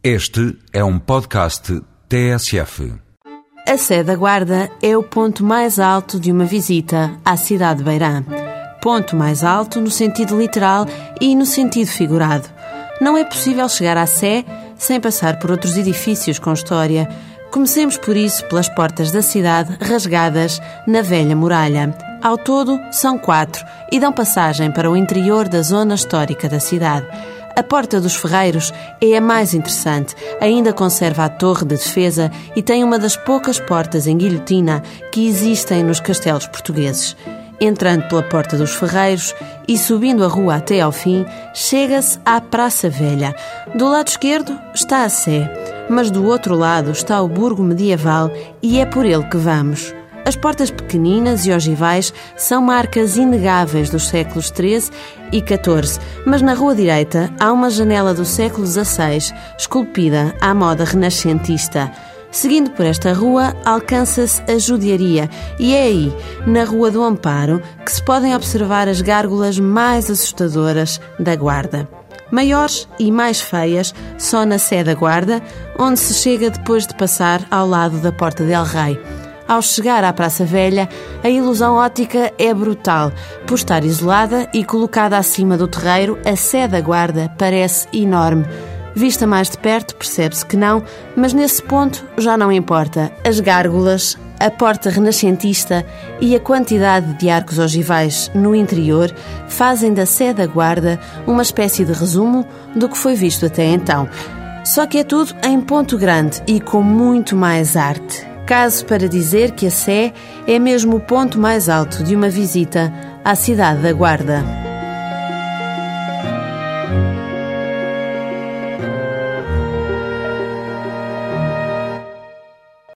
Este é um podcast TSF. A Sé da Guarda é o ponto mais alto de uma visita à cidade de Beirã. Ponto mais alto no sentido literal e no sentido figurado. Não é possível chegar à Sé sem passar por outros edifícios com história. Comecemos por isso pelas portas da cidade rasgadas na velha muralha. Ao todo, são quatro e dão passagem para o interior da zona histórica da cidade. A Porta dos Ferreiros é a mais interessante, ainda conserva a torre de defesa e tem uma das poucas portas em guilhotina que existem nos castelos portugueses. Entrando pela Porta dos Ferreiros e subindo a rua até ao fim, chega-se à Praça Velha. Do lado esquerdo está a Sé, mas do outro lado está o Burgo Medieval e é por ele que vamos. As portas pequeninas e ogivais são marcas inegáveis dos séculos XIII e XIV, mas na rua direita há uma janela do século XVI, esculpida à moda renascentista. Seguindo por esta rua, alcança-se a judiaria e é aí, na Rua do Amparo, que se podem observar as gárgulas mais assustadoras da Guarda. Maiores e mais feias só na Sé da Guarda, onde se chega depois de passar ao lado da Porta del Rei. Ao chegar à Praça Velha, a ilusão ótica é brutal. Por estar isolada e colocada acima do terreiro, a Sé da Guarda parece enorme. Vista mais de perto, percebe-se que não, mas nesse ponto já não importa. As gárgulas, a porta renascentista e a quantidade de arcos ogivais no interior fazem da Sé da Guarda uma espécie de resumo do que foi visto até então. Só que é tudo em ponto grande e com muito mais arte. Caso para dizer que a Sé é mesmo o ponto mais alto de uma visita à cidade da Guarda.